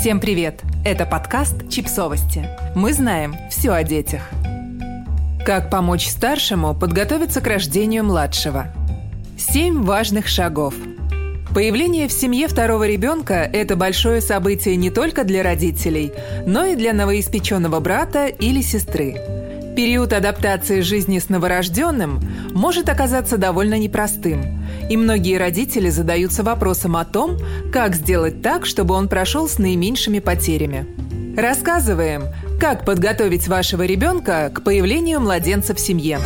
Всем привет! Это подкаст «Чипсовости». Мы знаем все о детях. Как помочь старшему подготовиться к рождению младшего? Семь важных шагов. Появление в семье второго ребенка – это большое событие не только для родителей, но и для новоиспеченного брата или сестры. Период адаптации жизни с новорожденным может оказаться довольно непростым – и многие родители задаются вопросом о том, как сделать так, чтобы он прошел с наименьшими потерями. Рассказываем, как подготовить вашего ребенка к появлению младенца в семье.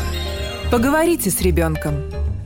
Поговорите с ребенком.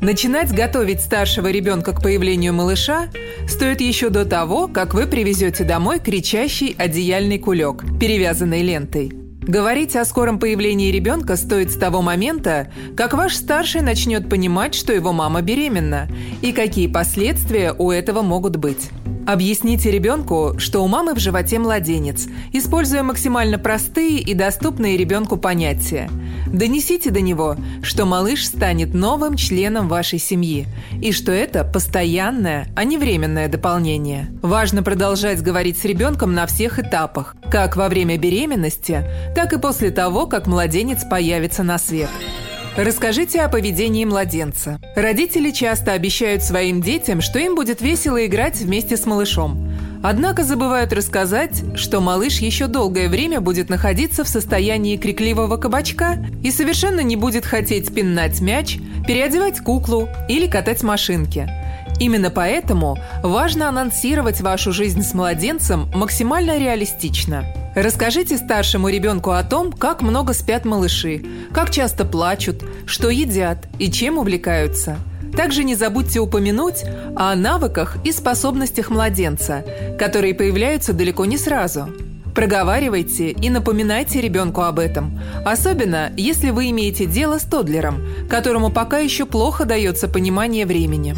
Начинать готовить старшего ребенка к появлению малыша стоит еще до того, как вы привезете домой кричащий одеяльный кулек, перевязанный лентой. Говорить о скором появлении ребенка стоит с того момента, как ваш старший начнет понимать, что его мама беременна, и какие последствия у этого могут быть. Объясните ребенку, что у мамы в животе младенец, используя максимально простые и доступные ребенку понятия. Донесите до него, что малыш станет новым членом вашей семьи и что это постоянное, а не временное дополнение. Важно продолжать говорить с ребенком на всех этапах, как во время беременности, так и после того, как младенец появится на свет. Расскажите о поведении младенца. Родители часто обещают своим детям, что им будет весело играть вместе с малышом. Однако забывают рассказать, что малыш еще долгое время будет находиться в состоянии крикливого кабачка и совершенно не будет хотеть пинать мяч, переодевать куклу или катать машинки. Именно поэтому важно анонсировать вашу жизнь с младенцем максимально реалистично – Расскажите старшему ребенку о том, как много спят малыши, как часто плачут, что едят и чем увлекаются. Также не забудьте упомянуть о навыках и способностях младенца, которые появляются далеко не сразу. Проговаривайте и напоминайте ребенку об этом, особенно если вы имеете дело с тодлером, которому пока еще плохо дается понимание времени.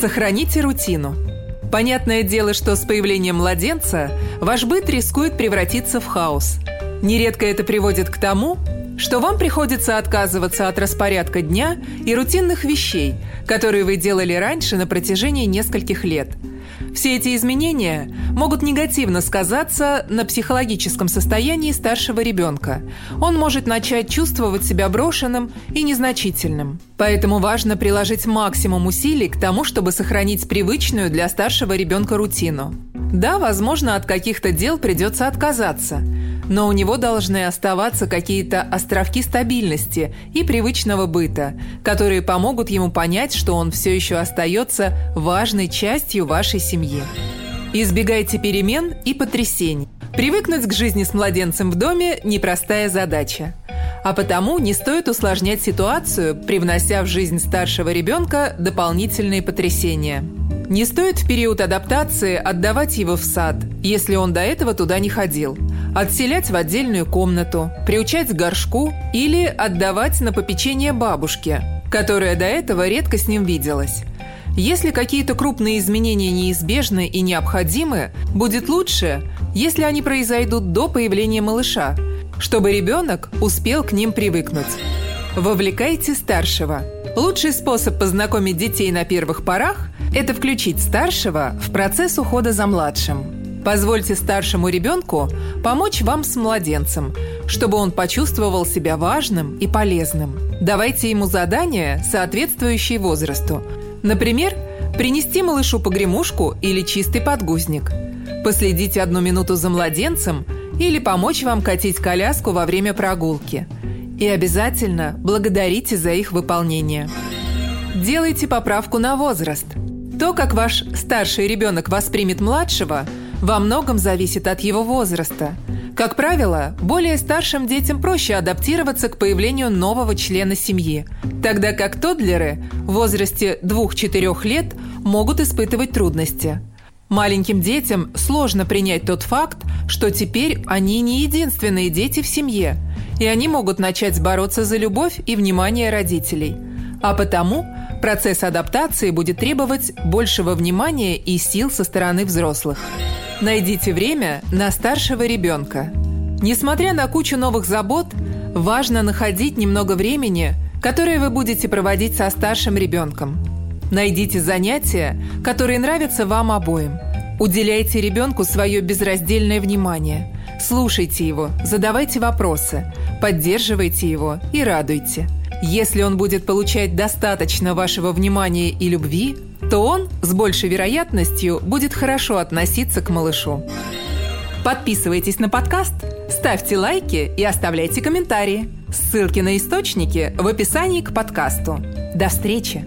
Сохраните рутину – Понятное дело, что с появлением младенца ваш быт рискует превратиться в хаос. Нередко это приводит к тому, что вам приходится отказываться от распорядка дня и рутинных вещей, которые вы делали раньше на протяжении нескольких лет – все эти изменения могут негативно сказаться на психологическом состоянии старшего ребенка. Он может начать чувствовать себя брошенным и незначительным. Поэтому важно приложить максимум усилий к тому, чтобы сохранить привычную для старшего ребенка рутину. Да, возможно, от каких-то дел придется отказаться – но у него должны оставаться какие-то островки стабильности и привычного быта, которые помогут ему понять, что он все еще остается важной частью вашей семьи. Избегайте перемен и потрясений. Привыкнуть к жизни с младенцем в доме – непростая задача. А потому не стоит усложнять ситуацию, привнося в жизнь старшего ребенка дополнительные потрясения. Не стоит в период адаптации отдавать его в сад, если он до этого туда не ходил – отселять в отдельную комнату, приучать к горшку или отдавать на попечение бабушке, которая до этого редко с ним виделась. Если какие-то крупные изменения неизбежны и необходимы, будет лучше, если они произойдут до появления малыша, чтобы ребенок успел к ним привыкнуть. Вовлекайте старшего. Лучший способ познакомить детей на первых порах – это включить старшего в процесс ухода за младшим. Позвольте старшему ребенку помочь вам с младенцем, чтобы он почувствовал себя важным и полезным. Давайте ему задания, соответствующие возрасту. Например, принести малышу погремушку или чистый подгузник. Последите одну минуту за младенцем или помочь вам катить коляску во время прогулки. И обязательно благодарите за их выполнение. Делайте поправку на возраст. То, как ваш старший ребенок воспримет младшего – во многом зависит от его возраста. Как правило, более старшим детям проще адаптироваться к появлению нового члена семьи, тогда как тоддлеры в возрасте 2-4 лет могут испытывать трудности. Маленьким детям сложно принять тот факт, что теперь они не единственные дети в семье, и они могут начать бороться за любовь и внимание родителей. А потому процесс адаптации будет требовать большего внимания и сил со стороны взрослых. Найдите время на старшего ребенка. Несмотря на кучу новых забот, важно находить немного времени, которое вы будете проводить со старшим ребенком. Найдите занятия, которые нравятся вам обоим. Уделяйте ребенку свое безраздельное внимание. Слушайте его, задавайте вопросы, поддерживайте его и радуйте. Если он будет получать достаточно вашего внимания и любви, то он с большей вероятностью будет хорошо относиться к малышу. Подписывайтесь на подкаст, ставьте лайки и оставляйте комментарии. Ссылки на источники в описании к подкасту. До встречи!